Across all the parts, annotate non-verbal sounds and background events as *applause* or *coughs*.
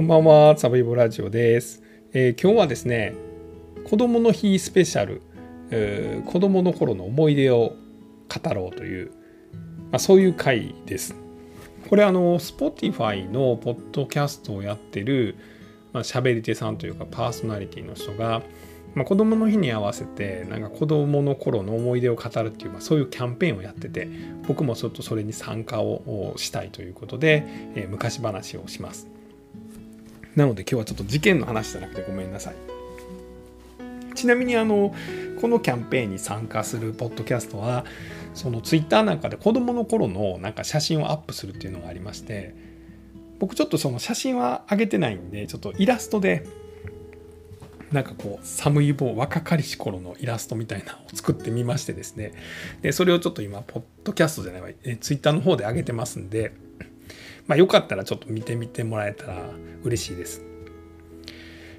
こんばんは、サブイボラジオです、えー、今日はですね、子供の日スペシャル、えー、子供の頃の思い出を語ろうという、まあ、そういう回です。これあの、Spotify のポッドキャストをやってる、まあ、喋り手さんというかパーソナリティの人が、まあ、子供の日に合わせてなんか子供の頃の思い出を語るっていう、まあ、そういうキャンペーンをやってて僕もちょっとそれに参加をしたいということで、えー、昔話をしますなので今日はちょっと事件の話じゃなくてごめんなさい。ちなみにあのこのキャンペーンに参加するポッドキャストはそのツイッターなんかで子供の頃のなんか写真をアップするっていうのがありまして僕ちょっとその写真は上げてないんでちょっとイラストでなんかこう寒い棒若かりし頃のイラストみたいなのを作ってみましてですね。でそれをちょっと今ポッドキャストじゃないわツイッターの方で上げてますんでまあよかったらちょっと見てみてもらえたら嬉しいです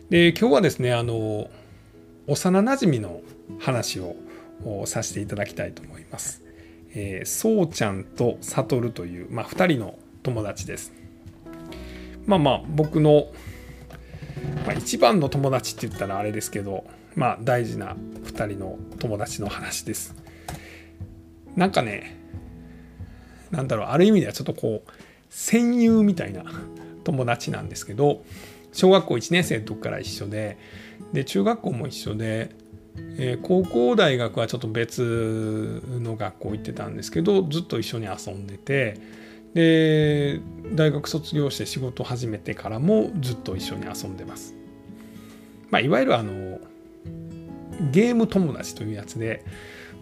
で今日はですねあの幼なじみの話をさせていただきたいと思います。えー、そうちゃんとさとるという、まあ、2人の友達です。まあまあ僕のまあ、一番の友達って言ったらあれですけど、まあ大事な2人の友達の話です。なんかね、なんだろう、ある意味ではちょっとこう、戦友みたいな *laughs* 友達なんですけど、小学校1年生の時から一緒で、で、中学校も一緒で、えー、高校大学はちょっと別の学校行ってたんですけどずっと一緒に遊んでてで大学卒業して仕事始めてからもずっと一緒に遊んでます。まあ、いわゆるあのゲーム友達というやつで、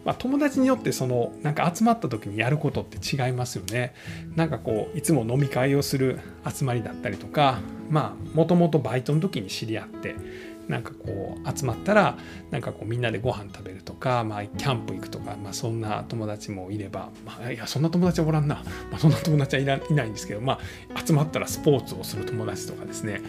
まあ、友達によってそのなんか集まった時にやることって違いますよね。なんかこういつも飲み会をする集まりだったりとかまあもともとバイトの時に知り合ってなんかこう集まったらなんかこうみんなでご飯食べるとか、まあ、キャンプ行くとか、まあ、そんな友達もいれば、まあ、いやそんな友達はおらんな、まあ、そんな友達はいないんですけど、まあ、集まったらスポーツをする友達とかですね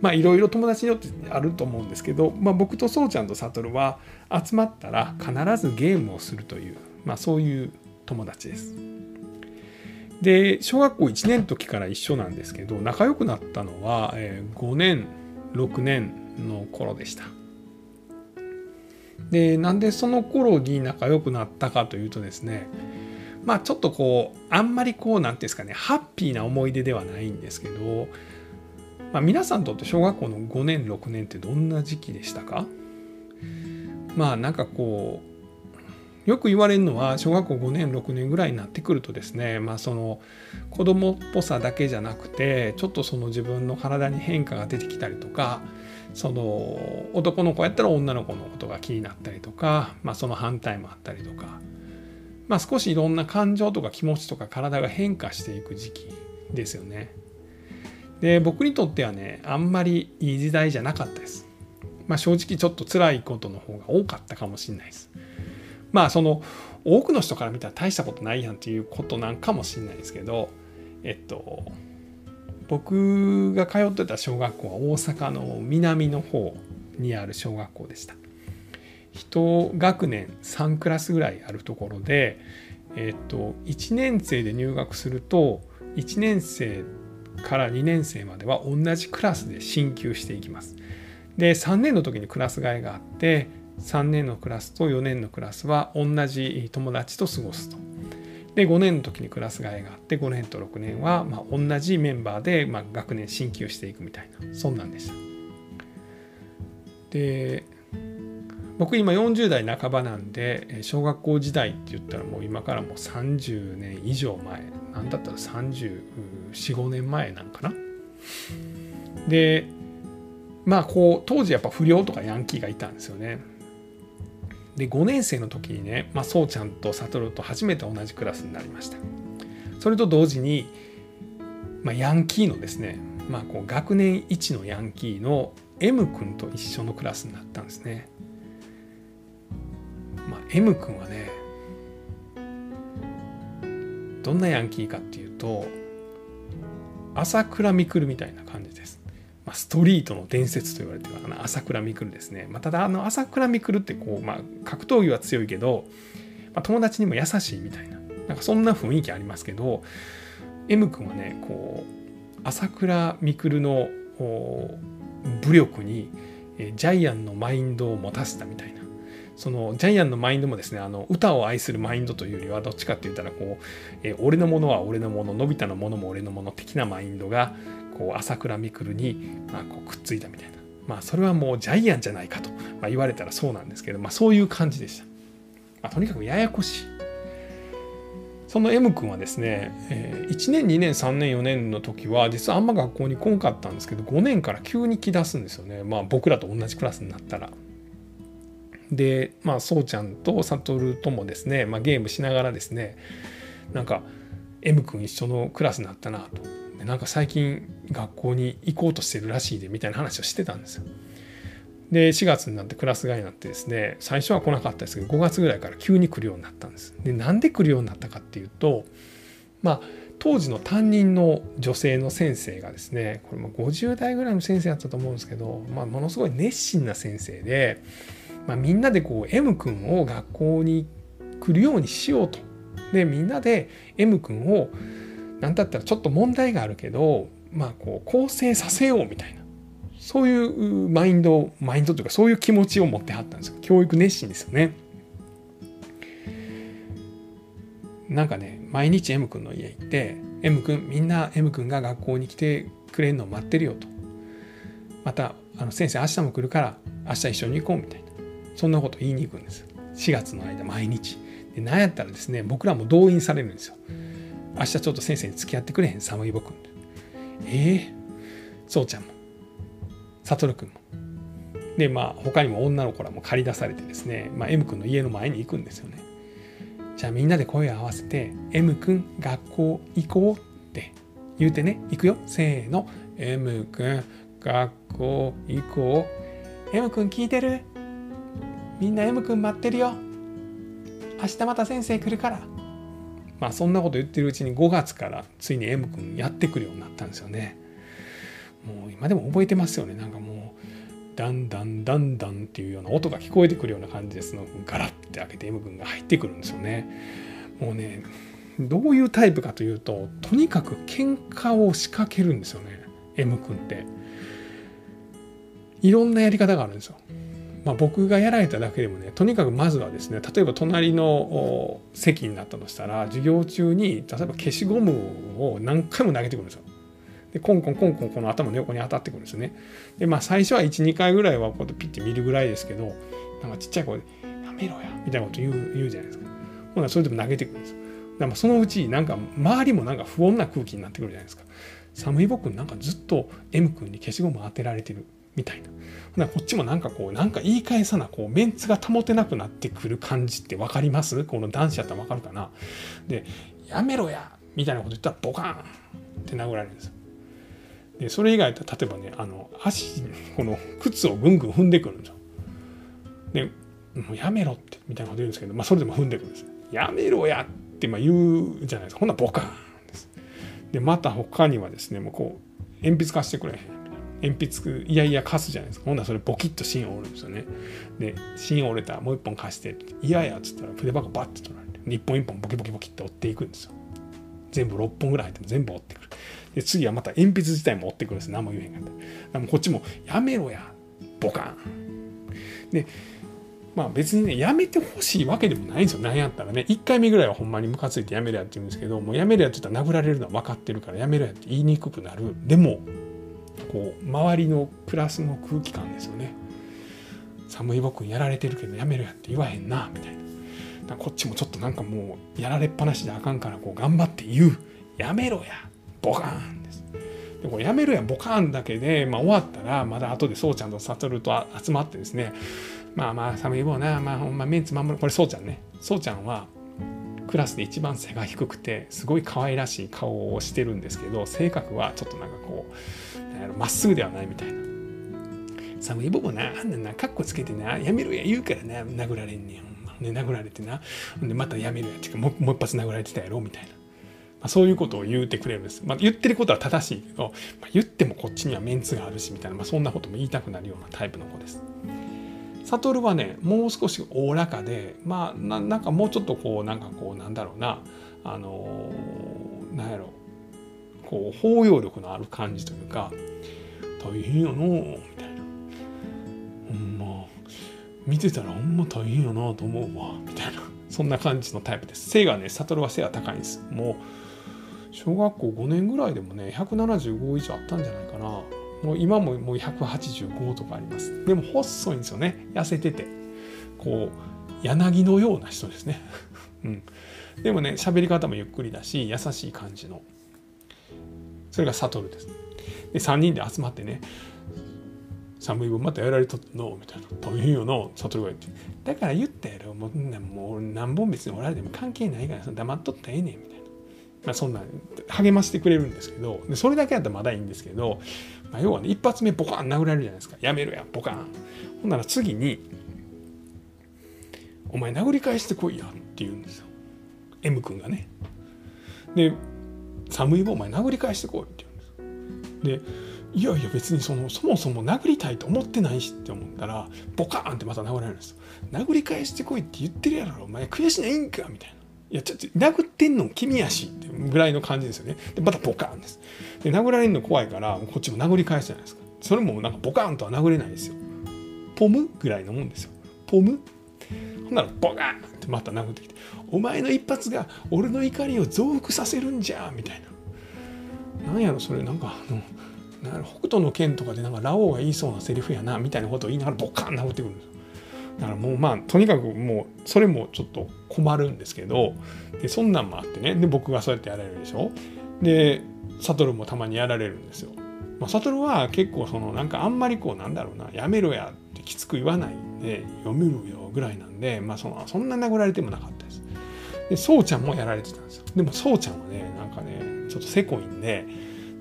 まあいろいろ友達によってあると思うんですけど、まあ、僕とそうちゃんと悟は集まったら必ずゲームをするという、まあ、そういう友達です。で小学校1年の時から一緒なんですけど仲良くなったのは、5年6年の頃でした。でなんでその頃に仲良くなったかというとですねまあちょっとこうあんまりこう何ていうんですかねハッピーな思い出ではないんですけど、まあ、皆さんにとって小学校の5年6年ってどんな時期でしたか？まあなんかこうよく言われるのは小学校5年6年ぐらいになってくるとですねまあその子供っぽさだけじゃなくてちょっとその自分の体に変化が出てきたりとかその男の子やったら女の子のことが気になったりとか、まあ、その反対もあったりとか、まあ、少しいろんな感情とか気持ちとか体が変化していく時期ですよね。で僕にとってはねあんまりいい時代じゃなかったです。まあ、正直ちょっと辛いことの方が多かったかもしれないです。まあその多くの人から見たら大したことないやんっていうことなんかもしれないですけどえっと僕が通ってた小学校は大阪の南の方にある小学校でした。一学年3クラスぐらいあるところで、えっと、1年生で入学すると1年生から2年生までは同じクラスで進級していきます。で3年の時にクラス替えがあって3年のクラスと4年のクラスは同じ友達と過ごすと。で5年の時にクラス替えがあって5年と6年はま同じメンバーでま学年進級していくみたいなそんなんでした。で僕今40代半ばなんで小学校時代って言ったらもう今からもう30年以上前なんだったら345年前なんかな。でまあこう当時やっぱ不良とかヤンキーがいたんですよね。で5年生の時にね、まあ、そうちゃんと悟と初めて同じクラスになりましたそれと同時に、まあ、ヤンキーのですね、まあ、こう学年一のヤンキーの M 君と一緒のクラスになったんですね、M 君はねどんなヤンキーかっていうと朝倉未来みたいな感じです。まあ、ストリートの伝説と言われてるかな。朝倉未来ですね、まあ、ただあの朝倉未来ってこう、まあ、格闘技は強いけど、まあ、友達にも優しいみたいな。なんかそんな雰囲気ありますけど M 君はねこう朝倉未来の武力にジャイアンのマインドを持たせたみたいな。そのジャイアンのマインドもですねあの歌を愛するマインドというよりはどっちかって言ったらこう、えー、俺のものは俺のもののび太のものも俺のもの的なマインドがこう朝倉未来に、まあ、こうくっついたみたいな。まあそれはもうジャイアンじゃないかと、まあ、言われたらそうなんですけど、まあ、そういう感じでした、まあ、とにかくややこしい。その M 君はですね、えー、1年2年3年4年の時は実はあんま学校に来んかったんですけど5年から急に来だすんですよね。まあ僕らと同じクラスになったら。でまあそうちゃんと悟ともですね、まあ、ゲームしながらですねなんか M 君一緒のクラスになったなと。でなんか最近学校に行こうとしてるらしいでみたいな話をしてたんですよ。で4月になってクラス替えになってですね最初は来なかったですけど5月ぐらいから急に来るようになったんです。でなんで来るようになったかっていうとまあ当時の担任の女性の先生がですねこれも50代ぐらいの先生だったと思うんですけど、まあ、ものすごい熱心な先生でまあ、みんなでこう M 君を学校に来るようにしようと。でみんなで M 君を何だったらちょっと問題があるけど、まあ、こう構成させようみたいなそういうマインドマインドというかそういう気持ちを持ってはったんですよ教育熱心ですよね。なんかね毎日 M 君の家行って M 君みんな M 君が学校に来てくれるのを待ってるよとまたあの先生明日も来るから明日一緒に行こうみたいなそんなこと言いに行くんです。4月の間毎日。で何やったらですね僕らも動員されるんですよ。明日ちょっと先生に付き合ってくれへん？寒い僕。ええー、そうちゃんも。悟くんも。でまあ他にも女の子らも借り出されてですね、まあ、M 君の家の前に行くんですよね。じゃあみんなで声を合わせて M 君学校行こうって。言うてね行くよ。せーの。M 君学校行こう。M 君聞いてる？みんな M 君待ってるよ。明日また先生来るから。まあそんなこと言ってるうちに5月からついに M 君やってくるようになったんですよね。もう今でも覚えてますよね。なんかもうだんだんだんだんっていうような音が聞こえてくるような感じですの。ガラッて開けて M 君が入ってくるんですよね。もうねどういうタイプかというととにかく喧嘩を仕掛けるんですよね。M 君って。いろんなやり方があるんですよ。まあ、僕がやられただけでもねとにかくまずはですね例えば隣の席になったとしたら授業中に例えば消しゴムを何回も投げてくるんですよ。でコンコンコンコンこの頭の横に当たってくるんですね。でまあ最初は12回ぐらいはこうやってピッて見るぐらいですけどなんかちっちゃい声で「やめろや」みたいなこと言う言うじゃないですか。ほなそれでも投げてくるんですよ。だからそのうちなんか周りもなんか不穏な空気になってくるじゃないですか。寒い僕なんかずっと M 君に消しゴム当てられてるみたいな。こっちもなんかこうなんか言い返さなこうメンツが保てなくなってくる感じって分かります？この男子やったら分かるかな？で「やめろや!」みたいなこと言ったらボカーンって殴られるんですよ。でそれ以外と例えばねあの足この靴をぐんぐん踏んでくるんですよ。でもうやめろってみたいなこと言うんですけど、まあ、それでも踏んでくるんです。やめろやってまあ言うじゃないですかほんならボカーンです。でまた他にはですねもうこう鉛筆貸してくれへん鉛筆いやいや貸すじゃないですか。ほんならそれボキッと芯折るんですよね。で芯折れたらもう一本貸していややっつったら筆箱バッて取られて一本一本ボキボキボキって折っていくんですよ。全部6本ぐらい入っても全部折ってくる。で次はまた鉛筆自体も折ってくるんです。何も言えへんかった。でもこっちもやめろやボカン。でまあ別にね、やめてほしいわけでもないんですよ。なんやったらね。1回目ぐらいはほんまにムカついてやめるやって言うんですけど、もうやめるやって言ったら殴られるのは分かってるからやめるやって言いにくくなる。でも、こう周りのプラスの空気感ですよね。寒い僕やられてるけどやめるやって言わへんなみたいな。こっちもちょっとなんかもうやられっぱなしであかんからこう頑張って言う。やめろやボカーンです。でこれやめろやボカーンだけで、まあ、終わったらまだ後でそうちゃんと悟ると集まってですね。まあまあ寒い棒なまあほんまメンツ守る。これそうちゃんね。そうちゃんはクラスで一番背が低くてすごい可愛らしい顔をしてるんですけど性格はちょっとなんかこうまっすぐではないみたいな。寒いボボな、あんなな、カッコつけてな、やめろや言うからな、殴られんねん。ね、殴られてな、でまたやめるやってかも、もう一発殴られてたやろみたいな。まあ、そういうことを言うてくれるんです。まあ、言ってることは正しいけど、まあ、言ってもこっちにはメンツがあるしみたいな、まあ、そんなことも言いたくなるようなタイプの子です。悟はねもう少しおおらかでまあなんかもうちょっとこうなんかこうなんだろうなあのー、なんやろこう包容力のある感じというか大変やのみたいな。ほんま見てたらほんま大変やなと思うわみたいな。そんな感じのタイプです。背がね悟は背が高いんです。もう小学校5年ぐらいでもね175以上あったんじゃないかな。もう今ももう185とかあります。でも細いんですよね。痩せてて。こう柳のような人ですね。*laughs* うん。でもね喋り方もゆっくりだし優しい感じの。それが悟ですで3人で集まってね寒い分またやられとったのみたいな大変よな悟が言って。だから言ったやろもうもう何本別におられても関係ないから黙っとったらええねんみたいな、まあ、そんな励ましてくれるんですけど。でそれだけやったらまだいいんですけど、まあ、要はね一発目ボカン殴られるじゃないですか。やめろやボカン。ほんなら次に「お前殴り返してこいや」って言うんですよ。M 君がね。で寒い棒お前殴り返してこいって言うんです。でいやいや別にそのそもそも殴りたいと思ってないしって思ったらボカーンってまた殴られるんです。よ殴り返してこいって言ってるやろお前悔しないんかみたいな。いやちょっと殴ってんの君やしってぐらいの感じですよね。でまたボカーンです。で殴られるの怖いからこっちも殴り返すじゃないですか。それもなんかボカーンとは殴れないですよ。ポムぐらいのもんですよ。ポム。ほんならボカーン。ってまた殴ってきてお前の一発が俺の怒りを増幅させるんじゃみたいな。なんやろそれ。なんかあの北斗の拳とかでなんかラオウが言いそうなセリフやなみたいなことを言いながらボカン殴ってくるだからもうまあとにかくもうそれもちょっと困るんですけどでそんなんもあってね。で僕がそうやってやられるでしょ。で悟もたまにやられるんですよ。まあ、悟は結構そのなんかあんまりこうなんだろうなやめろやってきつく言わないんで読めるよ。ぐらいなんで、まあ、そのそんな殴られてもなかったです。でそうちゃんもやられてたんですよ。でもそうちゃんはねなんかねちょっとせこいんで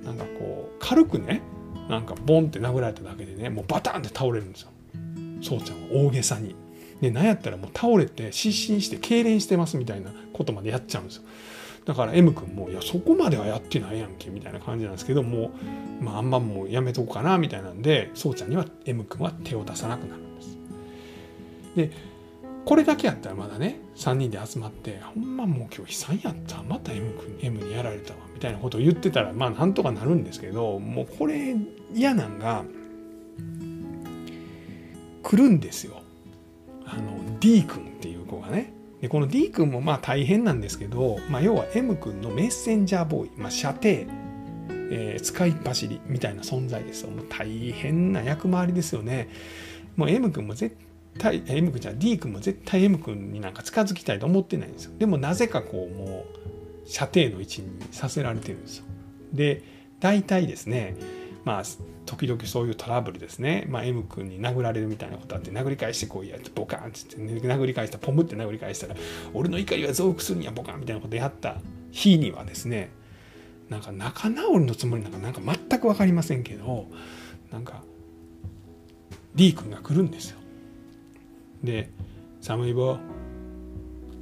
なんかこう軽くねなんかボンって殴られただけでねもうバタンって倒れるんですよそうちゃんは大げさに。でなんやったらもう倒れて失神して痙攣してますみたいなことまでやっちゃうんですよ。だから M 君も「いやそこまではやってないやんけ」みたいな感じなんですけどもう、まあ、あんまもうやめとこうかなみたいなんでそうちゃんには M 君は手を出さなくなるで。これだけやったらまだね3人で集まってほんまもう今日悲惨やったまた M 君 M にやられたわみたいなことを言ってたらまあなんとかなるんですけどもうこれ嫌なんが来るんですよ。あの D 君っていう子がね。でこの D 君もまあ大変なんですけど、まあ、要は M 君のメッセンジャーボーイ、まあ、射程、えー、使い走りみたいな存在ですよ。もう大変な役回りですよね。もう M 君も絶対 M 君じゃ D 君も絶対 M 君になんか近づきたいと思ってないんですよ。でもなぜかこうもう射程の位置にさせられてるんですよ。で大体ですねまあ時々そういうトラブルですね、まあ、M 君に殴られるみたいなことあって殴り返してこいやってボカンってって、殴り返したポムって殴り返したら俺の怒りは増幅するんやボカンみたいなことやった日にはですねなんか仲直りのつもりなんかなんか全く分かりませんけどなんか D 君が来るんですよ。で「寒い棒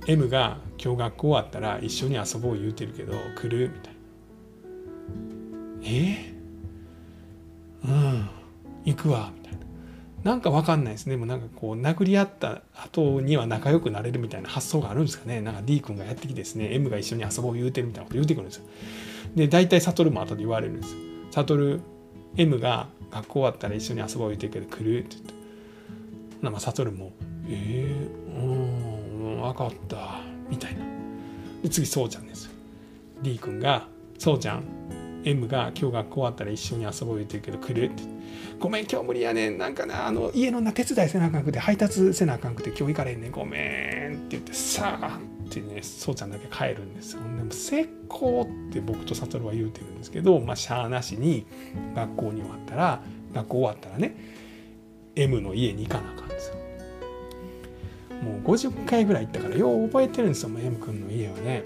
M が今日学校終わったら一緒に遊ぼう言うてるけど来る?」みたいな「え、うん。行くわ」みたいな。なんか分かんないですね。でもなんかこう殴り合った後には仲良くなれるみたいな発想があるんですかね。なんか D 君がやってきてですね M が一緒に遊ぼう言うてるみたいなこと言うてくるんですよ。で大体悟も後で言われるんです。悟 M が学校終わったら一緒に遊ぼう言うてるけど来る？って言って。まあ悟もえー、うん分かった。みたいな。で次そうちゃんです。D 君がそうちゃん M が今日学校終わったら一緒に遊ぼう言ってるけど来るって。ごめん今日無理やねん。なんかなあの家のな手伝いせなあかんくて配達せなあかんくて今日行かれんねん。ごめんって言ってさあってねそうちゃんだけ帰るんですよ。でも成功って僕と悟は言うてるんですけどまあしゃあなしに学校に終わったら学校終わったらね M の家に行かなあかんですよ。もう50回ぐらい行ったからよう覚えてるんですよ M 君の家はね。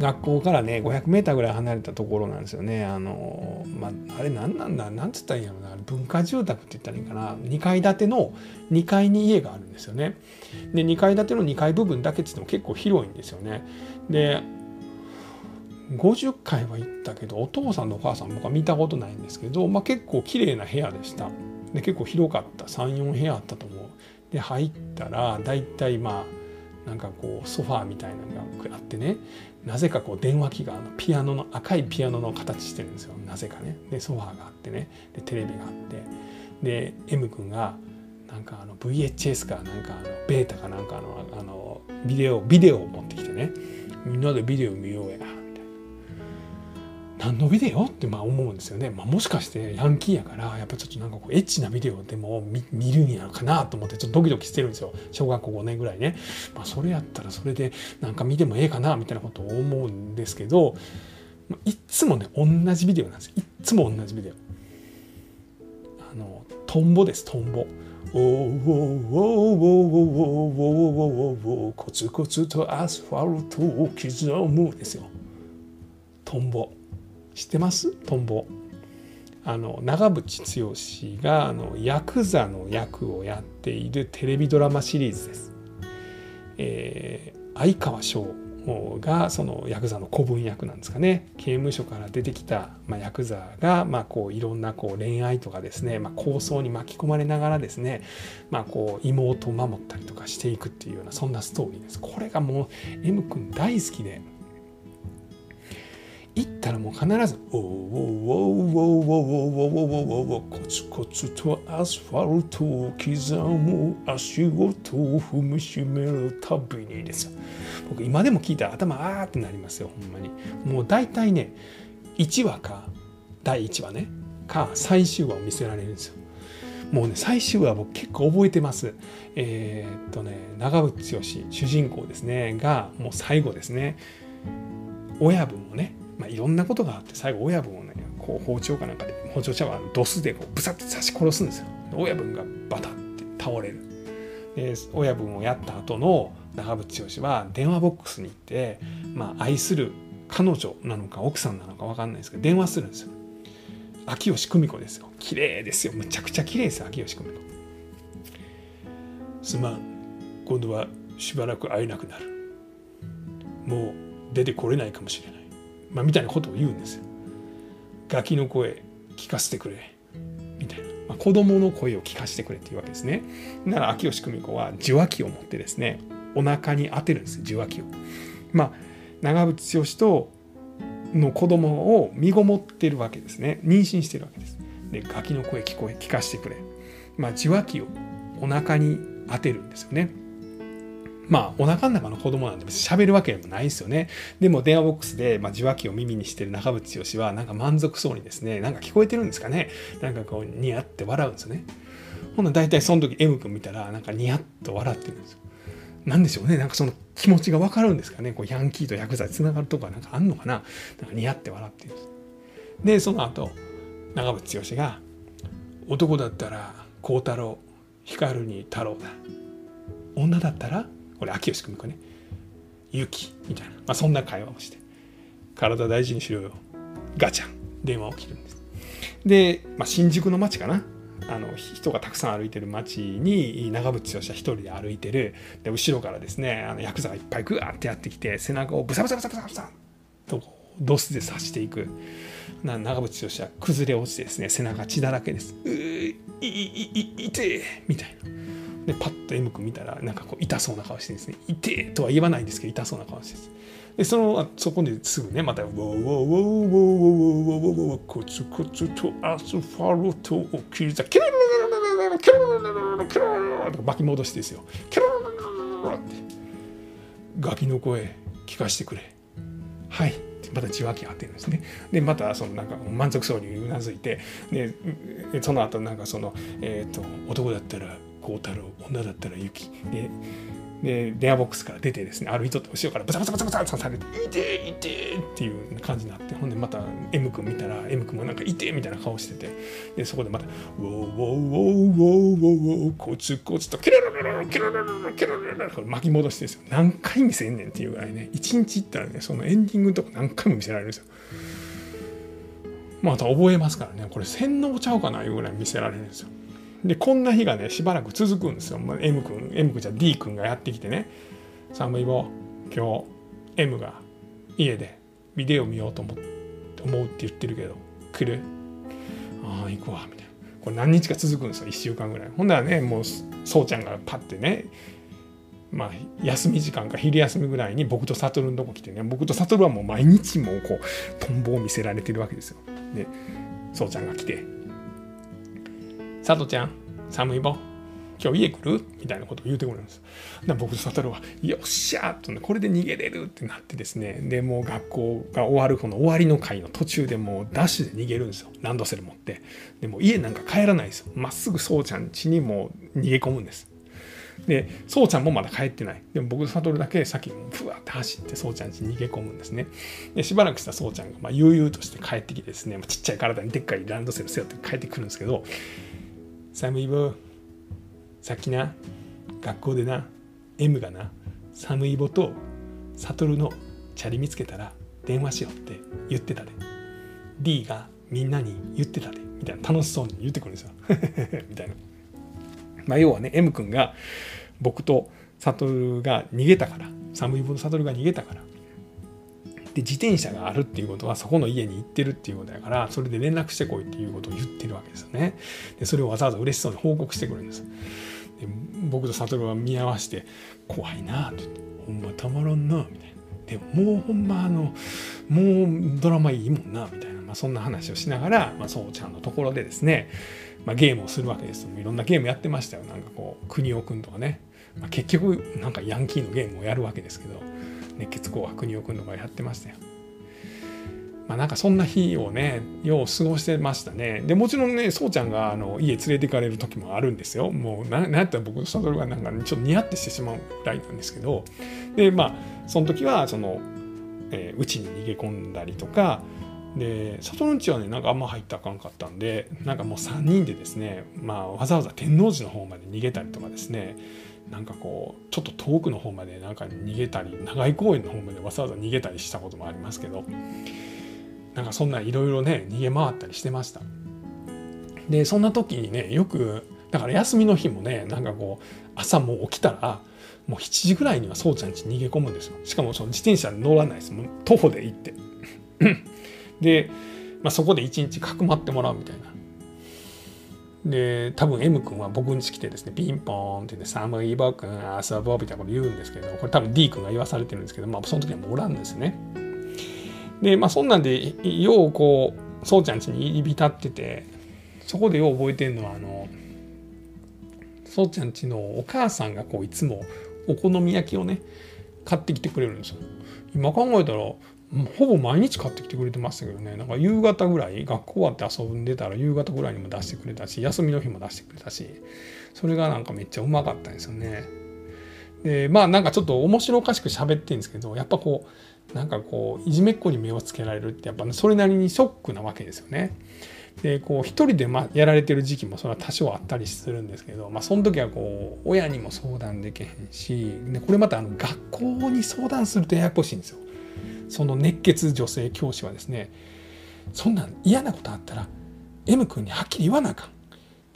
学校からね 500m ぐらい離れたところなんですよね。あのまああれ何なんだ何つったらいいんやろな。文化住宅って言ったらいいかな。2階建ての2階に家があるんですよね。で2階建ての2階部分だけって言っても結構広いんですよね。で50回は行ったけどお父さんとお母さん僕は見たことないんですけど、まあ、結構綺麗な部屋でした。で結構広かった。34部屋あったと思う。で入ったら大体まあなんかこうソファーみたいなのがあってね。なぜかこう電話機がピアノの赤いピアノの形してるんですよ。なぜかね。でソファーがあってね。でテレビがあって。で M 君がなんかあの VHS かなんかあのベータかなんかのあのビデオビデオを持ってきてね。みんなでビデオ見ようや。何のビデオってまあ思うんですよね、まあ、もしかしてヤンキーやからやっぱちょっとなんかこうエッチなビデオでも見るんやかなと思ってちょっとドキドキしてるんですよ。小学校5年ぐらいね、まあ、それやったらそれでなんか見てもええかなみたいなことを思うんですけどいつもね同じビデオなんですいつも同じビデオ。あのトンボですトンボ。おおおおおおおコツコツとアスファルトを刻むですよトンボ知ってます？トンボあの長渕剛があのヤクザの役をやっているテレビドラマシリーズです。えー、相川翔がそのヤクザの古文役なんですかね刑務所から出てきた、まあ、ヤクザが、まあ、こういろんなこう恋愛とかですね、まあ、構想に巻き込まれながらですね、まあ、こう妹を守ったりとかしていくっていうようなそんなストーリーです。これがもう M 君大好きで行ったらもう必ず「おおおおおおおおおおおおコツコツとアスファルトを刻む足音を踏みしめるたびに」ですよ。僕今でも聞いたら頭あーってなりますよほんまに。もう大体ね1話か第1話ねか最終話を見せられるんですよ。もうね最終話僕結構覚えてます。えー、っとね長渕剛主人公ですねがもう最後ですね親分をねまあ、いろんなことがあって最後親分をねこう包丁かなんかで包丁茶碗ドスでこうブサッて刺し殺すんですよ。親分がバタって倒れる。で親分をやった後の長渕剛は電話ボックスに行って、まあ、愛する彼女なのか奥さんなのか分かんないですけど電話するんですよ。秋吉久美子ですよ。綺麗ですよ。むちゃくちゃ綺麗ですよ秋吉久美子。すまん。今度はしばらく会えなくなる。もう出てこれないかもしれない。まあ、みたいなことを言うんですよ。ガキの声聞かせてくれみたいな、まあ、子供の声を聞かせてくれっていうわけですね。なら秋吉久美子は受話器を持ってですねお腹に当てるんです受話器を。まあ長渕剛との子供を身ごもってるわけですね妊娠してるわけです。でガキの声聞こえ聞かせてくれ。まあ受話器をお腹に当てるんですよね。まあ、お腹の中の子供なんで喋るわけでもないですよね。でも電話ボックスで、まあ、受話器を耳にしてる中渕剛は、なんか満足そうにですね、なんか聞こえてるんですかね。なんかこう、ニヤって笑うんですよね。ほんな大体その時 M 君見たら、なんかニヤッと笑ってるんですよ。なんでしょうね。なんかその気持ちがわかるんですかね。こう、ヤンキーとヤクザで繋がるとこはなんかあんのかな。なんかニヤって笑ってるんです。で、その後、長渕剛が、男だったら、孝太郎、光に太郎だ。女だったらこれ秋吉久美子ね。勇気みたいな、まあ、そんな会話をして。体大事にしろよ。ガチャ。ン電話を切るんです。で、まあ、新宿の街かな。あの人がたくさん歩いてる街に長渕剛は一人で歩いてる。で後ろからですねあのヤクザがいっぱいグワーってやってきて背中をブサブサブサブサブサとドスで刺していく。長渕剛は崩れ落ちてですね背中血だらけです。ういいいいいてみたいな。でパッと M 君見たらなんかこう痛そうな顔してですね「痛え」とは言わないんですけど痛そうな顔してですでそのそこですぐねまた「ウォーウォーウォーウォーウォーウォーウォーウォーコツコツとアスファルトを切り裂キュルルルルルキュルルルルルキュルルルルと巻き戻してですよキュルルルルルルってガキの声聞かせてくれはいまた受話器当てるんですね。でまたそのなんか満足そうにうなずいてでその後なんかその、えーと男だったら孝太郎女だったらユキでで電話ボックスから出てですね歩いとって後ろからブサブサブサブサ刺されて「いていて」っていう感じになってほんでまた M 君見たら M 君もなんか「いて」みたいな顔しててでそこでまた「ウォーウォーウォーウォーウォーウォーコツコツとキララララキララララキララララ巻き戻してですよ何回見せんねんっていうぐらいね一日行ったらねそのエンディングとか何回も見せられるんですよまた覚えますからねこれ洗脳ちゃうかないうぐらい見せられるんですよでこんな日がねしばらく続くんですよ。M 君 M 君じゃ D 君がやってきてね「サムイボ今日 M が家でビデオ見ようと思思うって言ってるけど来る？ああ行くわ」みたいな。これ何日か続くんですよ1週間ぐらい。ほんならねもうそうちゃんがパッてねまあ、休み時間か昼休みぐらいに僕と悟のとこ来てね僕と悟はもう毎日もうこうトンボを見せられてるわけですよ。でそうちゃんが来て「悟ちゃん寒いぼ。今日家来る?」みたいなことを言うてくるんです。で僕と悟は「よっしゃー!」と、これで逃げれるってなってですね。でもう学校が終わるこの終わりの会の途中でもうダッシュで逃げるんですよ。ランドセル持って。でも家なんか帰らないですよ。まっすぐそうちゃん家にもう逃げ込むんです。でそうちゃんもまだ帰ってない。でも僕と悟だけ先にふわって走ってそうちゃん家に逃げ込むんですね。でしばらくしたそうちゃんがまあ悠々として帰ってきてですねちっちゃい体にでっかいランドセル背負って帰ってくるんですけど「寒いぼ。さっきな。学校でな。M がな。寒いぼと。悟の。チャリ見つけたら。電話しようって。言ってたで。D が。みんなに。言ってたで。みたいな。楽しそうに言ってくるんですよ。*laughs* みたいな。まあ、要はね。M 君が。僕と。悟が逃げたから。寒いぼと悟が逃げたから。で自転車があるっていうことはそこの家に行ってるっていうことだからそれで連絡してこいっていうことを言ってるわけですよね。でそれをわざわざ嬉しそうに報告してくるんです。で僕と悟は見合わせて「怖いな」って言って「ほんまたまらんな」みたいな。でももうほんまあのもうドラマいいもんなみたいな、まあ、そんな話をしながら、まあ、そうちゃんのところでですね、まあ、ゲームをするわけですいろんなゲームやってましたよ。なんかこう国尾くんとかね、まあ、結局なんかヤンキーのゲームをやるわけですけど。熱血紅白国尾くんとかやってましたよ。まあ、なんかそんな日をねよう過ごしてましたね。でもちろんねそうちゃんがあの家連れて行かれる時もあるんですよ。もうななんやったら僕と悟がなんか、ちょっとニヤってしてしまうぐらいなんですけど。でまあその時はそのえー、に逃げ込んだりとか。で外の家はねなんかあんま入ったらあかんかったんでなんかもう3人でですね、まあ、わざわざ天王寺の方まで逃げたりとかですね。なんかこうちょっと遠くの方までなんか逃げたり長井公園の方までわざわざ逃げたりしたこともありますけどなんかそんないろいろね逃げ回ったりしてました。でそんな時にねよくだから休みの日もねなんかこう朝もう起きたらもう7時ぐらいにはそうちゃん家逃げ込むんですよ。しかもその自転車乗らないですもう徒歩で行って。*clears throat* で、まあ、そこで一日かくまってもらうみたいな。で多分 M 君は僕ん家来てですねピンポーンってね「寒い僕遊ぼう」みたいなこと言うんですけどこれ多分 D 君が言わされてるんですけどまあその時はもうおらんですね。でまあそんなんでようこうそうちゃん家に入り浸っててそこでよう覚えてるのはあのそうちゃん家のお母さんがこういつもお好み焼きをね買ってきてくれるんですよ。今考えたらほぼ毎日買ってきてくれてましたけどね。なんか夕方ぐらい学校終わって遊んでたら夕方ぐらいにも出してくれたし休みの日も出してくれたしそれがなんかめっちゃうまかったんですよね。でまあなんかちょっと面白おかしく喋ってるんですけどやっぱこうなんかこういじめっ子に目をつけられるってやっぱ、それなりにショックなわけですよね。でこう一人でまやられてる時期もそれは多少あったりするんですけど、まあ、その時はこう親にも相談できへんしでこれまたあの学校に相談するとややこしいんですよ。その熱血女性教師はですねそんな嫌なことあったら M 君にはっきり言わなあかん。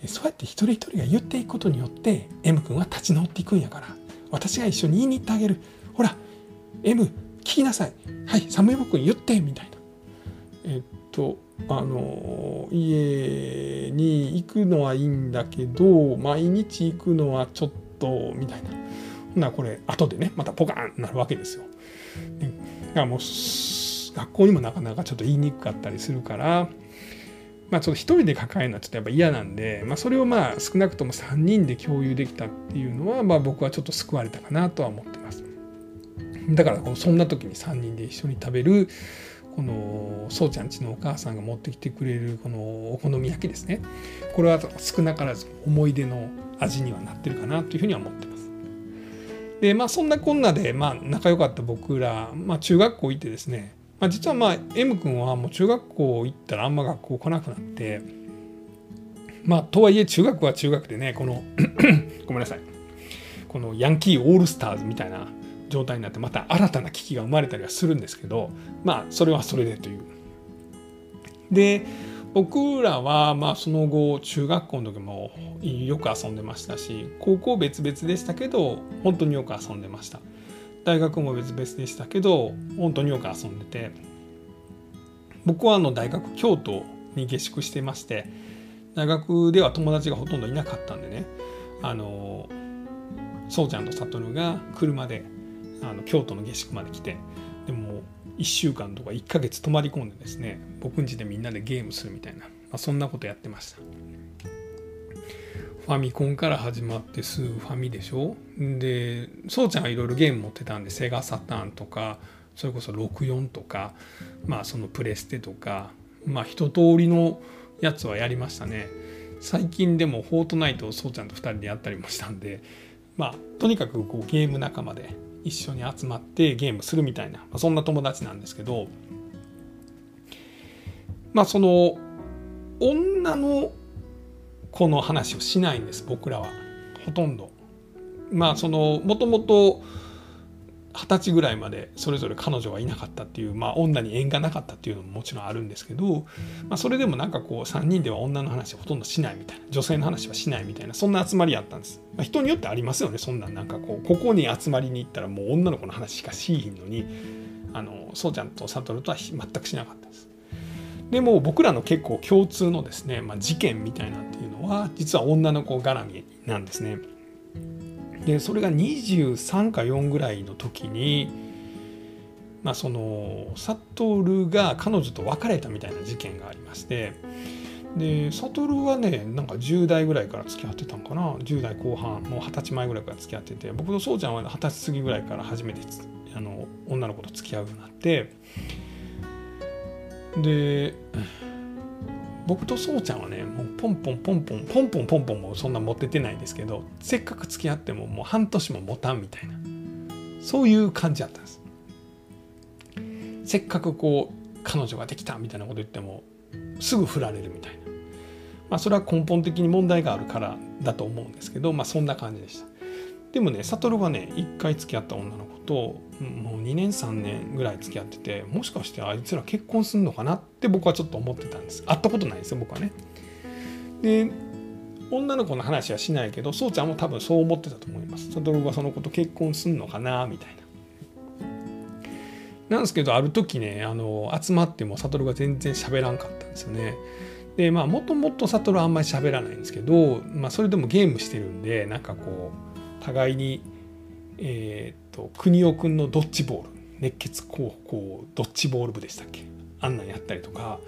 でそうやって一人一人が言っていくことによって M 君は立ち直っていくんやから私が一緒に言いに行ってあげる。ほら M 聞きなさい。はい寒い僕に言ってみたいな。えっとあの家に行くのはいいんだけど毎日行くのはちょっとみたいなほなこれ後でねまたポカンなるわけですよ。だからもう学校にもなかなかちょっと言いにくかったりするからまあちょっと一人で抱えるのはちょっとやっぱ嫌なんで、まあ、それをまあ少なくとも3人で共有できたっていうのはまあ僕はちょっと救われたかなとは思ってます。だからそんな時に3人で一緒に食べるこのそうちゃんちのお母さんが持ってきてくれるこのお好み焼きですねこれは少なからず思い出の味にはなってるかなというふうには思ってます。でまあそんなこんなで、まあ、仲良かった僕ら、まあ、中学校行ってですね、まあ、実はまあ M 君はもう中学校行ったらあんま学校来なくなってまあとはいえ中学は中学でねこの *coughs* ごめんなさいこのヤンキーオールスターズみたいな状態になってまた新たな危機が生まれたりはするんですけどまあそれはそれでという。で僕らはまあその後中学校の時もよく遊んでましたし高校別々でしたけど本当によく遊んでました。大学も別々でしたけど本当によく遊んでて僕はあの大学京都に下宿してまして大学では友達がほとんどいなかったんでねあのそうちゃんと悟が車であの京都の下宿まで来てでも1週間とか1ヶ月泊まり込んでですね僕ん家でみんなでゲームするみたいな、まあ、そんなことやってました。ファミコンから始まってスーファミでしょ？でそうちゃんはいろいろゲーム持ってたんでセガサターンとかそれこそ64とかまあそのプレステとかまあ一通りのやつはやりましたね。最近でもフォートナイトをそうちゃんと2人でやったりもしたんでまあとにかくこうゲーム仲間で一緒に集まってゲームするみたいな、まあ、そんな友達なんですけどまあその女の子の話をしないんです僕らはほとんど。まあそのもともと二十歳ぐらいまでそれぞれ彼女はいなかったっていう、まあ、女に縁がなかったっていうのももちろんあるんですけど、まあ、それでもなんかこう3人では女の話ほとんどしないみたいな女性の話はしないみたいなそんな集まりやったんです、まあ、人によってありますよねそんなん。なんかこうここに集まりに行ったらもう女の子の話しかしいひんのにあのそうちゃんと悟とは全くしなかったです。でも僕らの結構共通のですね、まあ、事件みたいなっていうのは実は女の子絡みなんですね。でそれが23か4ぐらいの時にまあその悟が彼女と別れたみたいな事件がありましてで悟はねなんか10代ぐらいから付き合ってたんかな？10代後半もう二十歳前ぐらいから付き合ってて僕とそうちゃんは二十歳過ぎぐらいから初めてあの女の子と付き合うようになってで僕とそうちゃんはねもうポンポンポンポンポンポンポンポンもそんな持ってないですけどせっかく付き合ってももう半年も持たんみたいなそういう感じだったんです。せっかくこう彼女ができたみたいなこと言ってもすぐ振られるみたいな。まあそれは根本的に問題があるからだと思うんですけどまあそんな感じでした。でもね悟はね一回付き合った女の子ともう2年3年ぐらい付き合っててもしかしてあいつら結婚すんのかなって僕はちょっと思ってたんです。会ったことないですよ僕はね。で女の子の話はしないけどそうちゃんも多分そう思ってたと思います。悟はその子と結婚すんのかなみたいな。なんですけどある時ねあの集まっても悟が全然喋らんかったんですよね。でまあもともと悟はあんまり喋らないんですけど、まあ、それでもゲームしてるんでなんかこう互いに、えーと、国尾くんのドッジボール熱血高校ドッジボール部でしたっけ？あんなんやったりとか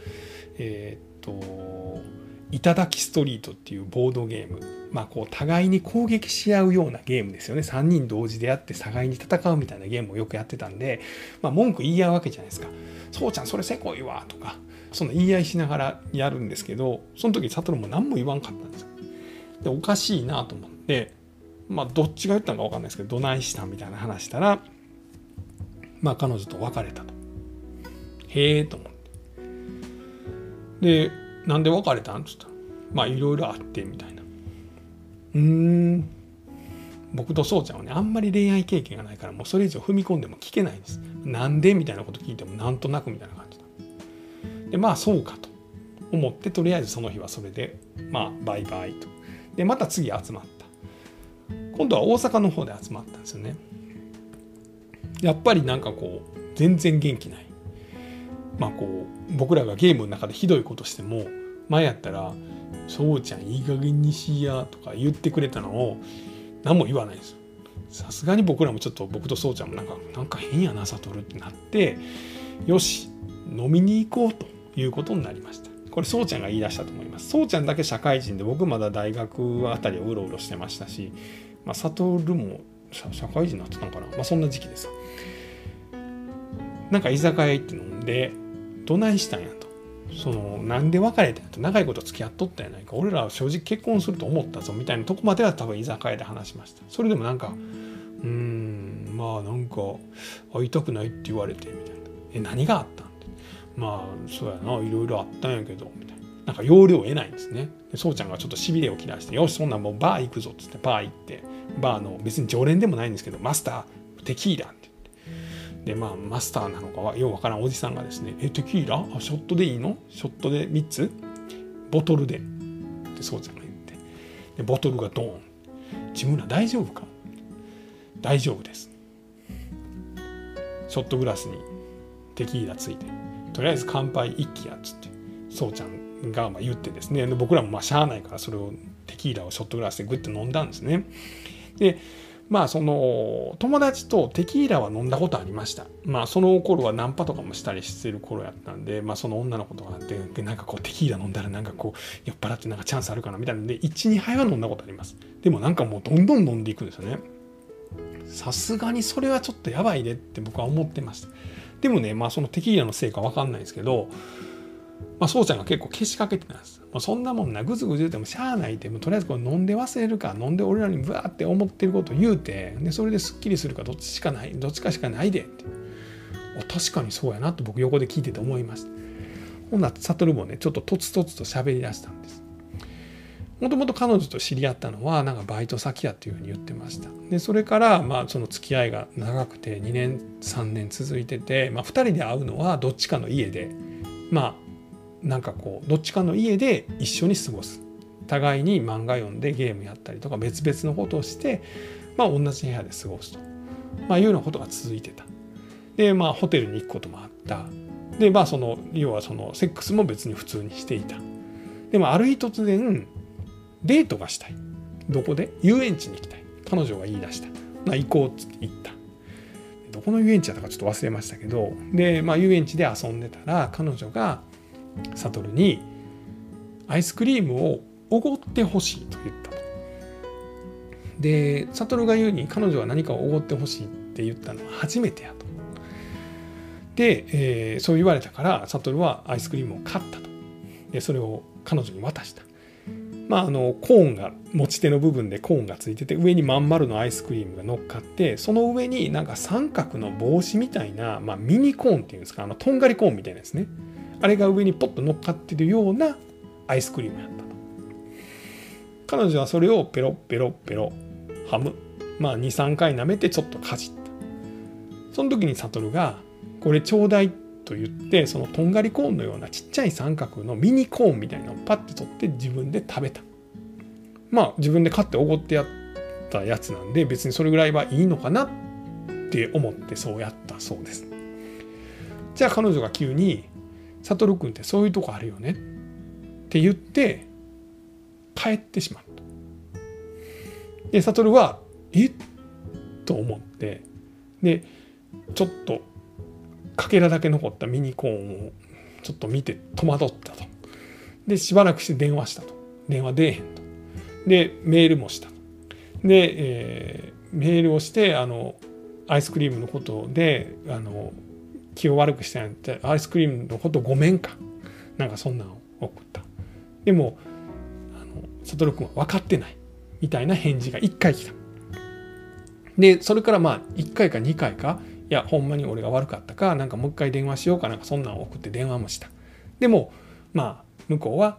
えっ、ー、と「頂きストリート」っていうボードゲーム。まあこう互いに攻撃し合うようなゲームですよね。3人同時でやって互いに戦うみたいなゲームをよくやってたんで、まあ、文句言い合うわけじゃないですか「そうちゃんそれせこいわ」とかその言い合いしながらやるんですけどその時悟も何も言わんかったんですよ。でおかしいなと思ってまあどっちが言ったのか分かんないですけどどないしたみたいな話したらまあ彼女と別れたと。へえと思って。でなんで別れたん？っつったらまあいろいろあってみたいな。うーん僕とそうちゃんはねあんまり恋愛経験がないからもうそれ以上踏み込んでも聞けないんです。なんでみたいなこと聞いてもなんとなくみたいな感じだ。でまあそうかと思ってとりあえずその日はそれでまあバイバイと。でまた次集まった。今度は大阪の方で集まったんですよね。やっぱりなんかこう全然元気ない。まあこう僕らがゲームの中でひどいことしても前やったら「そうちゃんいい加減にしや」とか言ってくれたのを何も言わないんですよ。さすがに僕らもちょっと僕とそうちゃんもなんかなんか変やな悟るってなってよし飲みに行こうということになりました。これそうちゃんが言い出したと思います。そうちゃんだけ社会人で僕まだ大学あたりをうろうろしてましたしまあ、悟も社会人になってたのかな、まあ、そんな時期でさなんか居酒屋行って飲んでどないしたんやと？そのなんで別れたんやと？長いこと付き合っとったんやないか。俺らは正直結婚すると思ったぞみたいなとこまでは多分居酒屋で話しました。それでもなんかうんまあなんか会いたくないって言われてみたいな。え何があったん？ってまあそうやな。いろいろあったんやけどみたいな。なんか要領を得ないんですね。でそうちゃんがちょっとしびれを切らしてよしそんなんもうバー行くぞっつってバー行ってバーの別に常連でもないんですけどマスターテキーラって言って。でまあマスターなのかはようわからんおじさんがですね「えテキーラ？あショットでいいの？ショットで3つ？ボトルで」ってそうちゃんが言って。でボトルがドーン。自分ら大丈夫か？大丈夫です。ショットグラスにテキーラついて。とりあえず乾杯一気やっつって。そうちゃんがま言ってですねで僕らもましゃあないからそれをテキーラをショットグラスでグッと飲んだんですね。でまあその友達とテキーラは飲んだことありました。まあその頃はナンパとかもしたりしてる頃やったんでまあその女の子とかってでなんかこうテキーラ飲んだらなんかこう酔っ払ってなんかチャンスあるかなみたいなんで12杯は飲んだことあります。でもなんかもうどんどん飲んでいくんですよね。さすがにそれはちょっとやばいでって僕は思ってました。でもねまあそのテキーラのせいか分かんないですけどまあ、そうちゃんが結構けしかけてたんです。まあ、そんなもんな、ぐずぐず言うてもしゃあないって、もとりあえずこれ飲んで忘れるか、飲んで俺らにブワーって思ってることを言うて、で、それですっきりするか、どっちしかない、どっちかしかないでって。確かにそうやなと僕横で聞いてて思いました。ほんなら、悟もね、ちょっととつとつと喋り出したんです。もともと彼女と知り合ったのは、なんかバイト先やっていうふうに言ってました。で、それから、まあ、その付き合いが長くて、2年、3年続いてて、まあ、2人で会うのはどっちかの家で、まあ、なんかこうどっちかの家で一緒に過ごす。互いに漫画読んでゲームやったりとか別々のことをして、まあ、同じ部屋で過ごすと、まあ、いうようなことが続いてた。でまあホテルに行くこともあった。でまあその要はそのセックスも別に普通にしていた。でもある日突然デートがしたい。どこで？遊園地に行きたい。彼女が言い出した。まあ行こうっつって行った。どこの遊園地だったかちょっと忘れましたけど。で、まあ、遊園地で遊んでたら彼女が悟にアイスクリームをおごってほしいと言ったと。で悟が言うに彼女は何かをおごってほしいって言ったのは初めてやと。で、えー、そう言われたから悟はアイスクリームを買ったと。でそれを彼女に渡した。まあ、あのコーンが持ち手の部分でコーンがついてて上にまん丸のアイスクリームが乗っかってその上になんか三角の帽子みたいな、まあ、ミニコーンっていうんですかあのとんがりコーンみたいなですねあれが上にポッと乗っかってるようなアイスクリームやったと。彼女はそれをペロペロペロハム。まあ23回舐めてちょっとかじった。その時に悟が「これちょうだい」と言ってそのとんがりコーンのようなちっちゃい三角のミニコーンみたいなのをパッて取って自分で食べた。まあ自分で買っておごってやったやつなんで別にそれぐらいはいいのかなって思ってそうやったそうです。じゃあ彼女が急に悟君ってそういうとこあるよねって言って帰ってしまうと。で悟はえ？っと思ってでちょっとかけらだけ残ったミニコーンをちょっと見て戸惑ったと。でしばらくして電話したと。電話出えへんと。でメールもしたと。で、えー、メールをしてあのアイスクリームのことであの気を悪くしたんやってアイスクリームのことごめんか。なんかそんなんを送った。でもあの悟君は分かってないみたいな返事が1回来た。でそれからまあ1回か2回かいやほんまに俺が悪かったかなんかもう一回電話しようかなんかそんなんを送って電話もした。でもまあ向こうは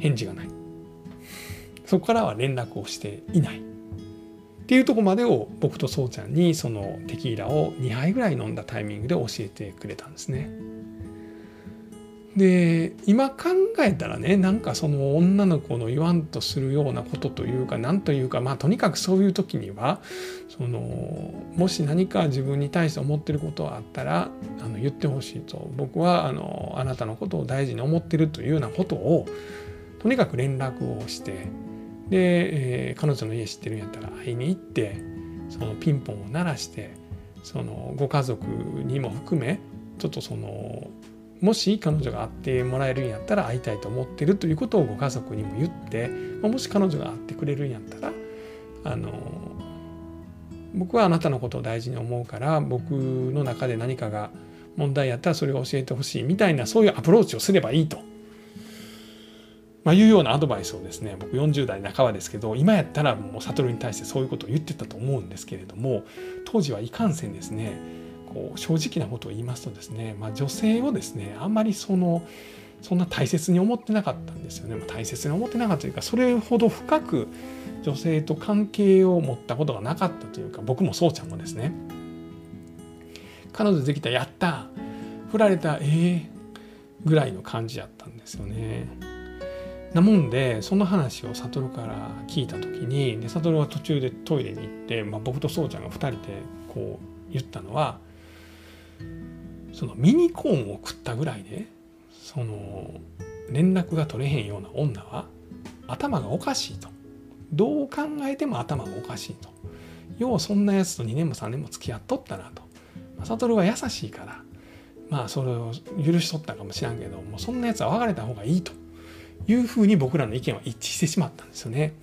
返事がない。そこからは連絡をしていない。っていうとこまでを僕とそうちゃんにそのテキーラを2杯ぐらい飲んだタイミングで教えてくれたんですね。で今考えたらねなんかその女の子の言わんとするようなことというか何というかまあとにかくそういう時にはそのもし何か自分に対して思ってることがあったらあの言ってほしいと僕はあのあなたのことを大事に思ってるというようなことをとにかく連絡をしてで、えー、彼女の家知ってるんやったら会いに行ってそのピンポンを鳴らしてそのご家族にも含めちょっとそのもし彼女が会ってもらえるんやったら会いたいと思ってるということをご家族にも言ってまもし彼女が会ってくれるんやったらあの僕はあなたのことを大事に思うから僕の中で何かが問題やったらそれを教えてほしいみたいなそういうアプローチをすればいいと。まあ、いうようなアドバイスをですね僕40代半ばですけど今やったらもう悟に対してそういうことを言ってたと思うんですけれども当時はいかんせんですねこう正直なことを言いますとですね、まあ、女性をですねあんまりそのそんな大切に思ってなかったんですよね、まあ、大切に思ってなかったというかそれほど深く女性と関係を持ったことがなかったというか僕もそうちゃんもですね彼女できたやった振られたええー、ぐらいの感じやったんですよね。なもんでその話を悟から聞いた時にで悟は途中でトイレに行って、まあ、僕とそうちゃんが2人でこう言ったのはそのミニコーンを食ったぐらいでその連絡が取れへんような女は頭がおかしいと。どう考えても頭がおかしいと。ようそんなやつと2年も3年も付き合っとったなと。悟は優しいからまあそれを許しとったかもしらんけどもうそんなやつは別れた方がいいと。いうふうに僕らの意見は一致してしまったんですよね。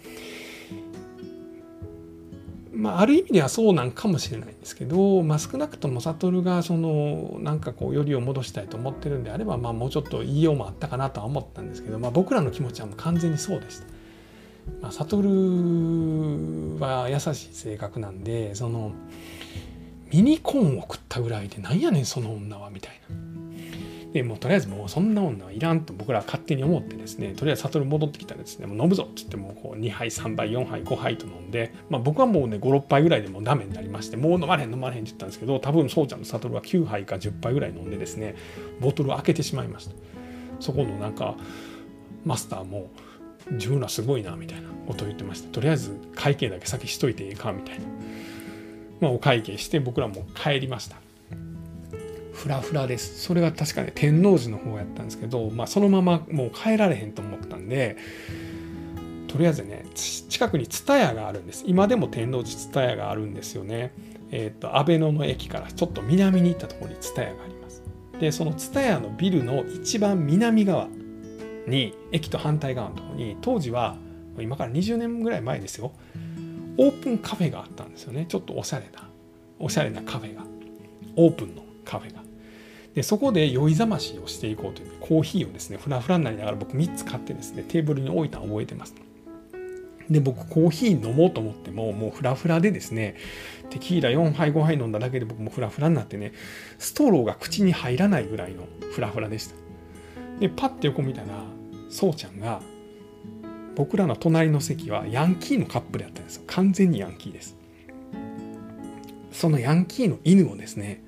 まあ、ある意味ではそうなんかもしれないんですけど、まあ、少なくとも悟がそのなんかこうよりを戻したいと思ってるんであれば、まあ、もうちょっと言いようもあったかなとは思ったんですけど、まあ、僕らの気持ちはもう完全にそうでした。まあ、悟は優しい性格なんでそのミニコーンを食ったぐらいでなんやねんその女はみたいな。でもうとりあえずもうそんな女はいらんと僕らは勝手に思ってですねとりあえず悟戻ってきたらですねもう飲むぞっつってもうこう2杯3杯4杯5杯と飲んで、まあ、僕はもうね56杯ぐらいでもうダメになりましてもう飲まれへん飲まれへんって言ったんですけど多分そうちゃんの悟は9杯か10杯ぐらい飲んでですねボトルを開けてしまいました。そこのなんかマスターも自分らすごいなみたいなことを言ってました。とりあえず会計だけ先しといていいかみたいな。まあ、お会計して僕らも帰りました。フラフラです。それが確かね天王寺の方やったんですけど、まあ、そのままもう帰られへんと思ったんでとりあえずね近くに蔦屋があるんです。今でも天王寺蔦屋があるんですよね。えっ、ー、と阿倍野の駅からちょっと南に行ったところに蔦屋があります。でその蔦屋のビルの一番南側に駅と反対側のとこに当時は今から20年ぐらい前ですよ。オープンカフェがあったんですよね。ちょっとおしゃれなおしゃれなカフェが。オープンのカフェが。でそこで酔いざましをしていこうというコーヒーをですねフラフラになりながら僕3つ買ってですねテーブルに置いたの覚えてます。で僕コーヒー飲もうと思ってももうフラフラでですねテキーラ4杯5杯飲んだだけで僕もフラフラになってねストローが口に入らないぐらいのフラフラでした。でパッて横見たらそうちゃんが僕らの隣の席はヤンキーのカップルやったんですよ。完全にヤンキーです。そのヤンキーの犬をですね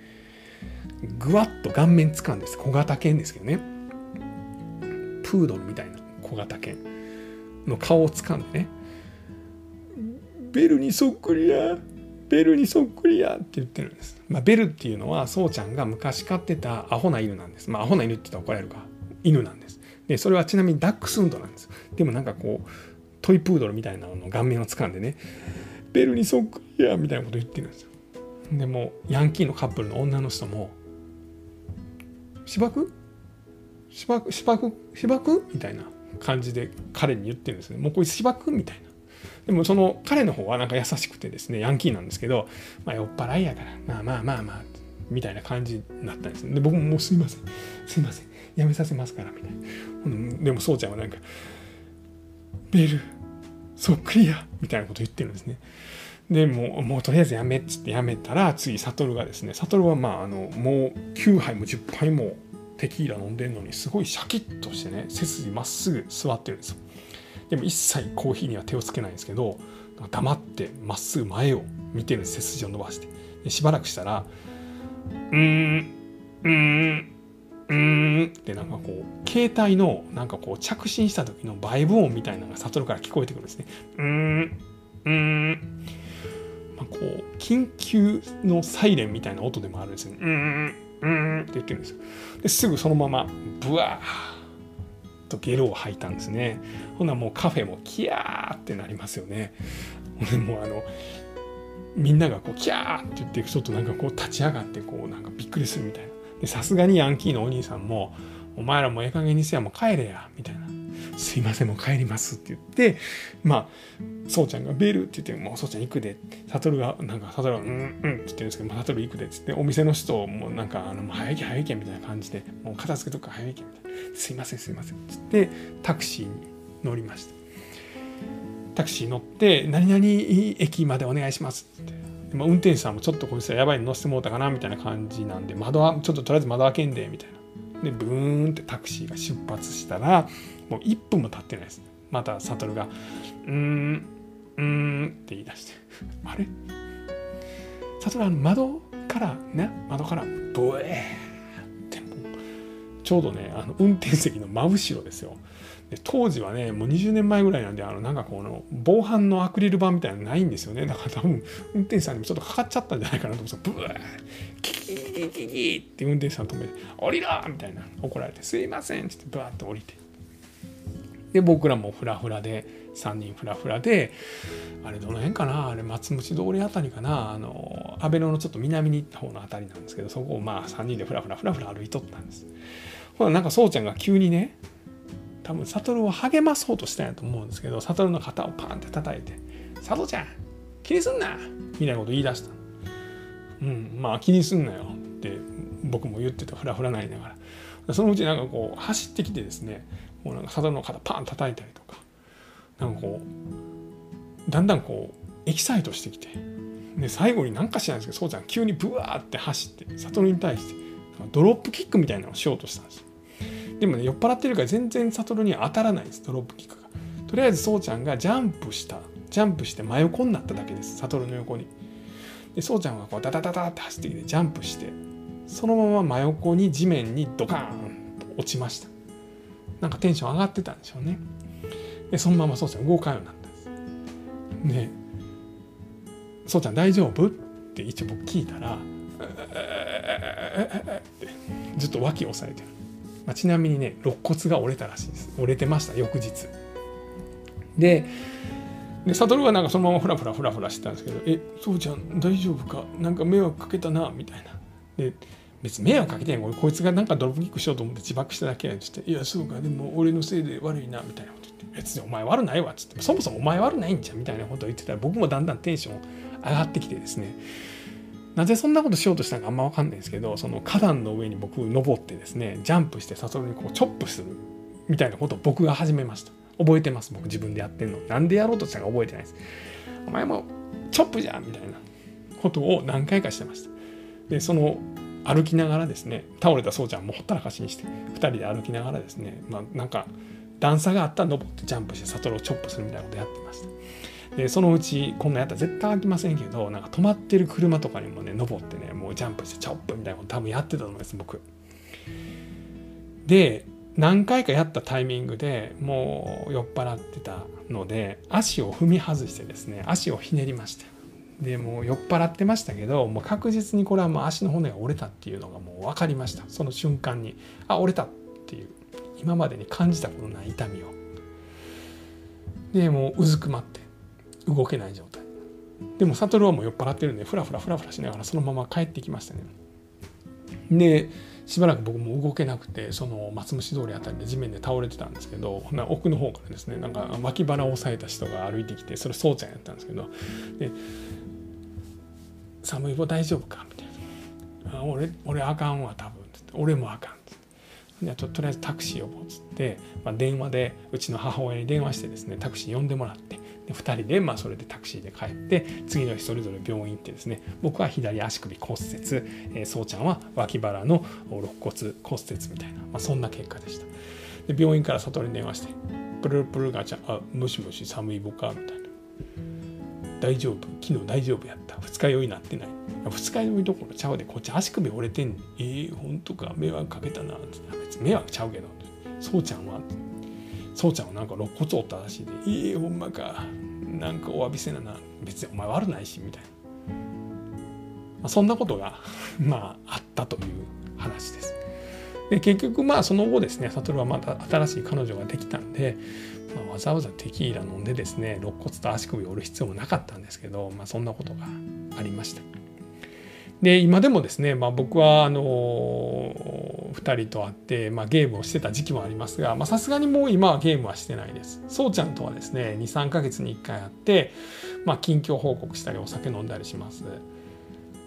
ぐわっと顔面掴んです小型犬ですけどねプードルみたいな小型犬の顔を掴んでねベルにそっくりやベルにそっくりやって言ってるんです。まあ、ベルっていうのはそうちゃんが昔飼ってたアホな犬なんです。まあ、アホな犬って言ったら怒られるか。犬なんです。で、それはちなみにダックスフンドなんです。でもなんかこう、トイプードルみたいなのの顔面を掴んでね、ベルにそっくりやみたいなこと言ってるんですよ。でも、ヤンキーのカップルの女の人も、芝生？芝生？芝生？芝生？みたいな感じで彼に言ってるんですね。もうこいつ芝生？みたいな。でもその彼の方はなんか優しくてですね、ヤンキーなんですけど、まあ酔っ払いやから、まあまあまあまあ、みたいな感じになったんです。で、僕ももうすいません、すいません、やめさせますから、みたいな。でもそうちゃんはなんか、ベル、そっくりや、みたいなこと言ってるんですね。でもうもうとりあえずやめっつってやめたら次悟がですね悟はまああのもう9杯も10杯もテキーラ飲んでんのにすごいシャキッとしてね背筋まっすぐ座ってるんですよ。でも一切コーヒーには手をつけないんですけど黙ってまっすぐ前を見てる背筋を伸ばして。でしばらくしたら「うーんうーんうーんってなんかこう携帯のなんかこう着信した時のバイブ音みたいなのが悟から聞こえてくるんですね。うーんうーん、こう緊急のサイレンみたいな音でもあるんですよね。うんうんって言ってるんですよ。ですぐそのままブワーとゲロを吐いたんですね。ほなもうカフェもキャーってなりますよね。ほんもうあのみんながこうキャーって言ってちょっとなんかこう立ち上がってこうなんかびっくりするみたいな。さすがにヤンキーのお兄さんも「お前らもええ加減にせやもう帰れや」みたいな「すいませんもう帰ります」って言ってまあそうちゃんが「ベル」って言って「もうそうちゃん行くで」悟がなんか悟が「うんうん」って言ってるんですけど「まあ悟行くで」っつってお店の人もなんか「あの早いけ早いけ」みたいな感じで「もう片付けとか早いけ」みたいな「すいませんすいません」っつってタクシーに乗りました。タクシー乗って「何々駅までお願いします」って。まあ、運転手さんもちょっとこいつはやばいの乗せてもうたかなみたいな感じなんで窓はちょっととりあえず窓開けんでみたいな。でブーンってタクシーが出発したらもう1分も経ってないです。また悟が「うーんうーん」って言い出して「*laughs* あれ？悟あの窓からね窓からブエーってもうちょうどねあの運転席の真後ろですよ。で当時はねもう20年前ぐらいなんであのなんかこの防犯のアクリル板みたいなのないんですよねだから *laughs* 多分運転手さんにもちょっとかかっちゃったんじゃないかなと思ってブーキキキキキって運転手さん止めて「降りろ!」みたいな怒られて「すいません」っつってブワーって降りてで僕らもフラフラで3人フラフラであれどの辺かなあれ松虫通りあたりかなあの安倍野のちょっと南に行った方のあたりなんですけどそこをまあ3人でフラフラフラフラ歩いとったんですほらなんかそうちゃんが急にね多分悟を励まそうとしたんやと思うんですけど悟の肩をパンって叩いて「佐藤ちゃん気にすんな!」みたいなこと言い出した。うんまあ気にすんなよ。って僕も言ってたフラフラなりながら。そのうちなんかこう走ってきてですねもうなんか佐藤の肩パン叩いたりとかなんかこうだんだんこうエキサイトしてきてで最後に何か知らないんですけどそうちゃん急にブワーって走って悟に対してドロップキックみたいなのをしようとしたんですよ。でもね酔っ払ってるから全然悟には当たらないですドロップキックが。とりあえずそうちゃんがジャンプした。ジャンプして真横になっただけです。悟の横に。でそうちゃんがこうダダダダって走ってきてジャンプして。そのまま真横に地面にドカーンと落ちました。なんかテンション上がってたんでしょうね。でそのままそうちゃん動かんようになったんです。で「そうちゃん大丈夫?」って一応僕聞いたら「ずっと脇を押さえてる、まあ、ちなみにね肋骨が折れたらしいです。折れてました翌日。でで悟はなんかそのままフラフラフラフラしてたんですけど「えそうちゃん大丈夫か？なんか迷惑かけたな」みたいな。で別に迷惑かけてん俺こいつがなんかドロップキックしようと思って自爆しただけやっつって「いやそうか。でも俺のせいで悪いな」みたいなこと言って「別にお前悪ないわ」っつって「そもそもお前悪ないんじゃん」みたいなことを言ってたら僕もだんだんテンション上がってきてですね。なぜそんなことしようとしたのかあんま分かんないんですけどその花壇の上に僕登ってですねジャンプしてサソルにこうチョップするみたいなことを僕が始めました。覚えてます僕自分でやってんの。なんでやろうとしたか覚えてないです。お前もチョップじゃんみたいなことを何回かしてました。でその歩きながらですね倒れたそうちゃんもほったらかしにして2人で歩きながらですねまあなんか段差があったら登ってジャンプして悟をチョップするみたいなことやってました。でそのうちこんなやったら絶対飽きませんけどなんか止まってる車とかにもね登ってねもうジャンプしてチョップみたいなこと多分やってたと思います僕。で何回かやったタイミングでもう酔っ払ってたので足を踏み外してですね足をひねりました。でもう酔っ払ってましたけどもう確実にこれはもう足の骨が折れたっていうのがもう分かりました。その瞬間にあ折れたっていう今までに感じたことない痛みを。でもううずくまって動けない状態。でも悟はもう酔っ払ってるんでフラフラフラフラしながらそのまま帰ってきましたね。でしばらく僕も動けなくてその松虫通りあたりで地面で倒れてたんですけど奥の方からですねなんか脇腹を押さえた人が歩いてきてそれそうちゃんやったんですけどで「寒い棒大丈夫か?」みたいな「俺俺あかんわ多分」っつって「俺もあかん」っつって。じゃあととりあえずタクシー呼ぼうっつって、まあ、電話でうちの母親に電話してですねタクシー呼んでもらって。で2人でまあそれでタクシーで帰って次の日それぞれ病院行ってですね僕は左足首骨折、えー、そうちゃんは脇腹の肋骨骨折みたいな、まあ、そんな結果でした。で病院から悟に電話して「プルプルガチャあもしもし寒いぼか」みたいな「大丈夫？昨日大丈夫やった。二日酔いになってない」二日酔いどころちゃうでこっち足首折れてんねんえー、ほんとか？迷惑かけたな。って。別に迷惑ちゃうけど。そうちゃんは。ってそうちゃんはなんか肋骨折ったらしいで「ええ、ほんまかなんかお詫びせなな別にお前悪ないし」みたいな、まあ、そんなことが *laughs* まああったという話です。で結局まあその後ですね悟はまた新しい彼女ができたんで、まあ、わざわざテキーラ飲んでですね肋骨と足首を折る必要もなかったんですけど、まあ、そんなことがありました。で今でもですね、まあ、僕はあの2人と会って、まあ、ゲームをしてた時期もありますがさすがにもう今はゲームはしてないです。そうちゃんとはですね23ヶ月に1回会って、まあ、近況報告したりお酒飲んだりします。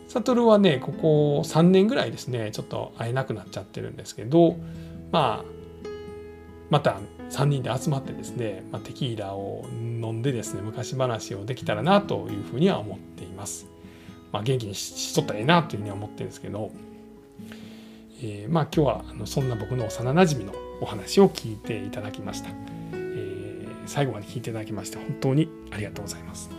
サトルはねここ3年ぐらいですねちょっと会えなくなっちゃってるんですけどまあまた3人で集まってですね、まあ、テキーラを飲んでですね昔話をできたらなというふうには思っています。まあ、元気にしとったらええなというふうには思ってるんですけど、えー、まあ今日はあのそんな僕の幼なじみのお話を聞いていただきました、えー、最後まで聞いていただきまして本当にありがとうございます。